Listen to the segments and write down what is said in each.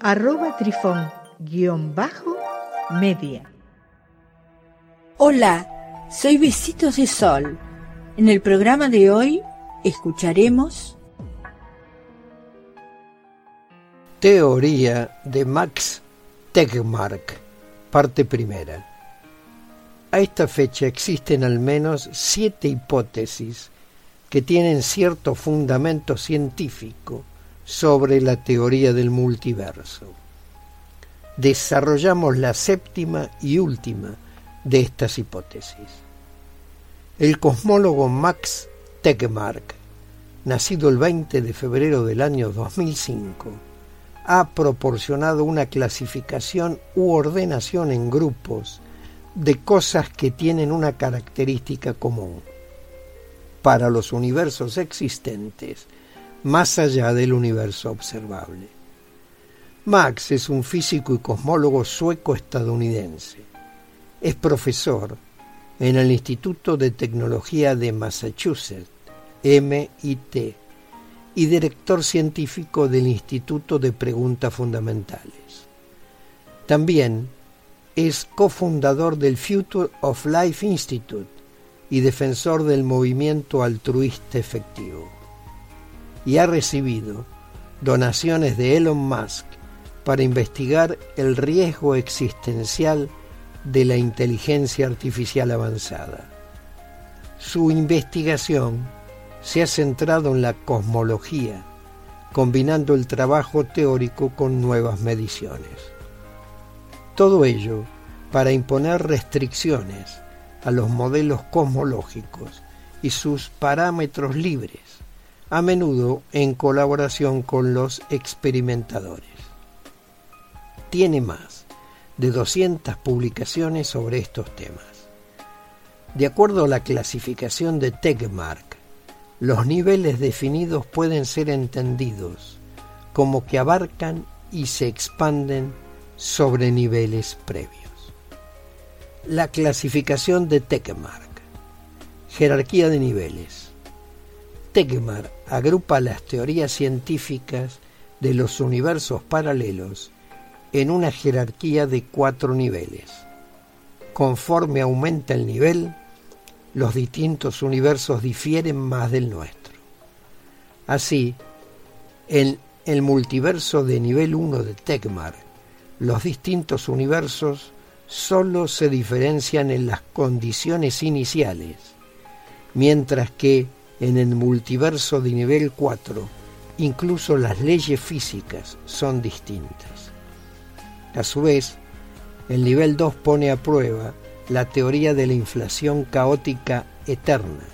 arroba trifón-media. Hola, soy Besitos de Sol. En el programa de hoy escucharemos Teoría de Max Tegmark, parte primera. A esta fecha existen al menos siete hipótesis que tienen cierto fundamento científico sobre la teoría del multiverso. Desarrollamos la séptima y última de estas hipótesis. El cosmólogo Max Tegmark, nacido el 20 de febrero del año 2005, ha proporcionado una clasificación u ordenación en grupos de cosas que tienen una característica común para los universos existentes más allá del universo observable. Max es un físico y cosmólogo sueco-estadounidense. Es profesor en el Instituto de Tecnología de Massachusetts, MIT, y director científico del Instituto de Preguntas Fundamentales. También es cofundador del Future of Life Institute y defensor del movimiento altruista efectivo. Y ha recibido donaciones de Elon Musk para investigar el riesgo existencial de la inteligencia artificial avanzada. Su investigación se ha centrado en la cosmología, combinando el trabajo teórico con nuevas mediciones. Todo ello para imponer restricciones a los modelos cosmológicos y sus parámetros libres, a menudo en colaboración con los experimentadores. Tiene más de 200 publicaciones sobre estos temas. De acuerdo a la clasificación de Tegmark, los niveles definidos pueden ser entendidos como que abarcan y se expanden sobre niveles previos. La clasificación de Tekmark. Jerarquía de niveles. Tekmark agrupa las teorías científicas de los universos paralelos en una jerarquía de cuatro niveles. Conforme aumenta el nivel, los distintos universos difieren más del nuestro. Así, en el multiverso de nivel 1 de Tekmark los distintos universos solo se diferencian en las condiciones iniciales, mientras que en el multiverso de nivel 4 incluso las leyes físicas son distintas. A su vez, el nivel 2 pone a prueba la teoría de la inflación caótica eterna.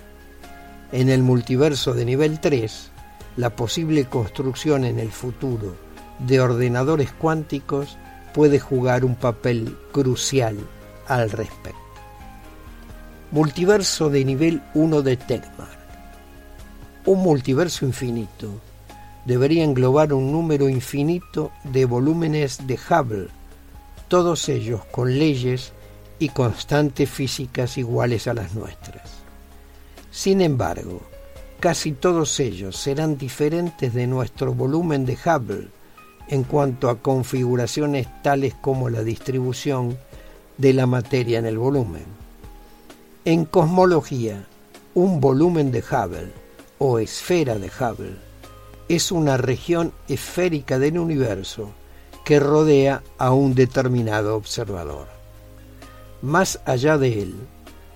En el multiverso de nivel 3, la posible construcción en el futuro de ordenadores cuánticos puede jugar un papel crucial al respecto. Multiverso de nivel 1 de Tegmark. Un multiverso infinito debería englobar un número infinito de volúmenes de Hubble, todos ellos con leyes y constantes físicas iguales a las nuestras. Sin embargo, casi todos ellos serán diferentes de nuestro volumen de Hubble, en cuanto a configuraciones tales como la distribución de la materia en el volumen. En cosmología, un volumen de Hubble o esfera de Hubble es una región esférica del universo que rodea a un determinado observador. Más allá de él,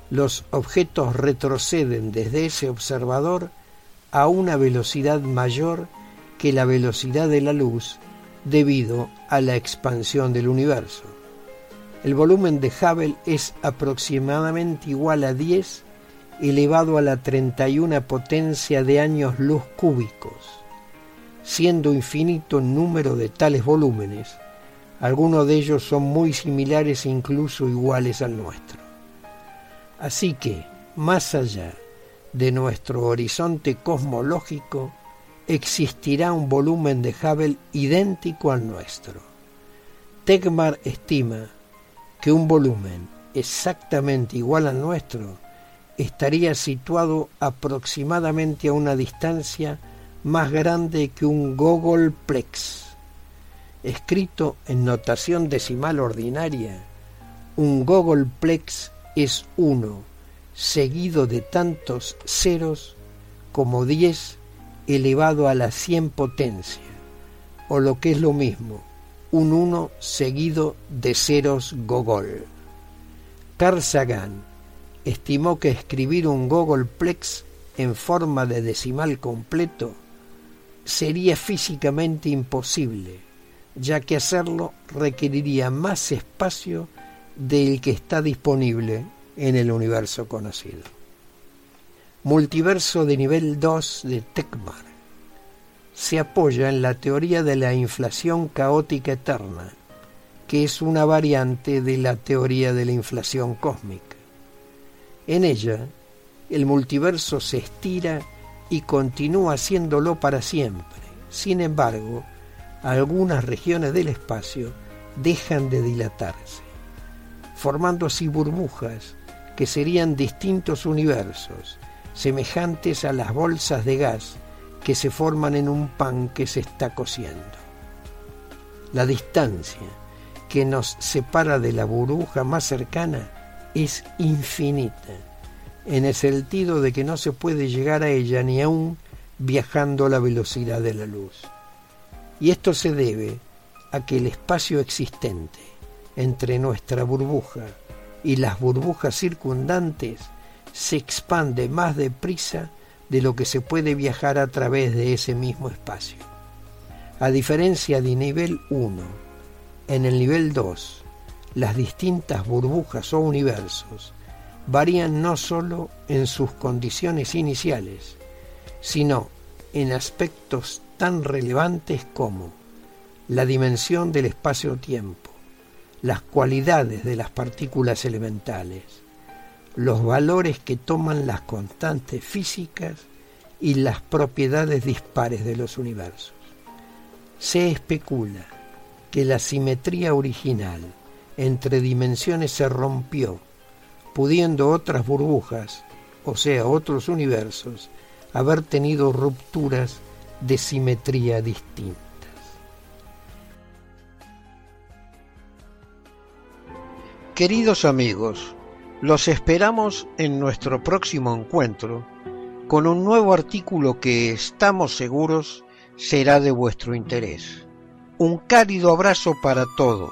los objetos retroceden desde ese observador a una velocidad mayor que la velocidad de la luz debido a la expansión del universo. El volumen de Hubble es aproximadamente igual a 10 elevado a la 31 potencia de años luz cúbicos. Siendo infinito el número de tales volúmenes, Algunos de ellos son muy similares e incluso iguales al nuestro. Así que, más allá de nuestro horizonte cosmológico, existirá un volumen de Hubble idéntico al nuestro. Tegmar estima que un volumen exactamente igual al nuestro estaría situado aproximadamente a una distancia más grande que un Gogolplex. Escrito en notación decimal ordinaria, un Gogolplex es uno seguido de tantos ceros como 10 elevado a la 100 potencia, o lo que es lo mismo, un 1 seguido de ceros Gogol. Carl Sagan estimó que escribir un Gogolplex en forma de decimal completo sería físicamente imposible, ya que hacerlo requeriría más espacio del que está disponible en el universo conocido. Multiverso de nivel 2 de Tekmar se apoya en la teoría de la inflación caótica eterna, que es una variante de la teoría de la inflación cósmica. En ella, el multiverso se estira y continúa haciéndolo para siempre. Sin embargo, algunas regiones del espacio dejan de dilatarse, formando así burbujas que serían distintos universos, semejantes a las bolsas de gas que se forman en un pan que se está cociendo. La distancia que nos separa de la burbuja más cercana es infinita, en el sentido de que no se puede llegar a ella ni aún viajando a la velocidad de la luz. Y esto se debe a que el espacio existente entre nuestra burbuja y las burbujas circundantes se expande más deprisa de lo que se puede viajar a través de ese mismo espacio. A diferencia de nivel 1, en el nivel 2, las distintas burbujas o universos varían no sólo en sus condiciones iniciales, sino en aspectos tan relevantes como la dimensión del espacio-tiempo, las cualidades de las partículas elementales, los valores que toman las constantes físicas y las propiedades dispares de los universos. Se especula que la simetría original entre dimensiones se rompió, pudiendo otras burbujas, o sea, otros universos, haber tenido rupturas de simetría distintas. Queridos amigos, los esperamos en nuestro próximo encuentro con un nuevo artículo que estamos seguros será de vuestro interés. Un cálido abrazo para todos.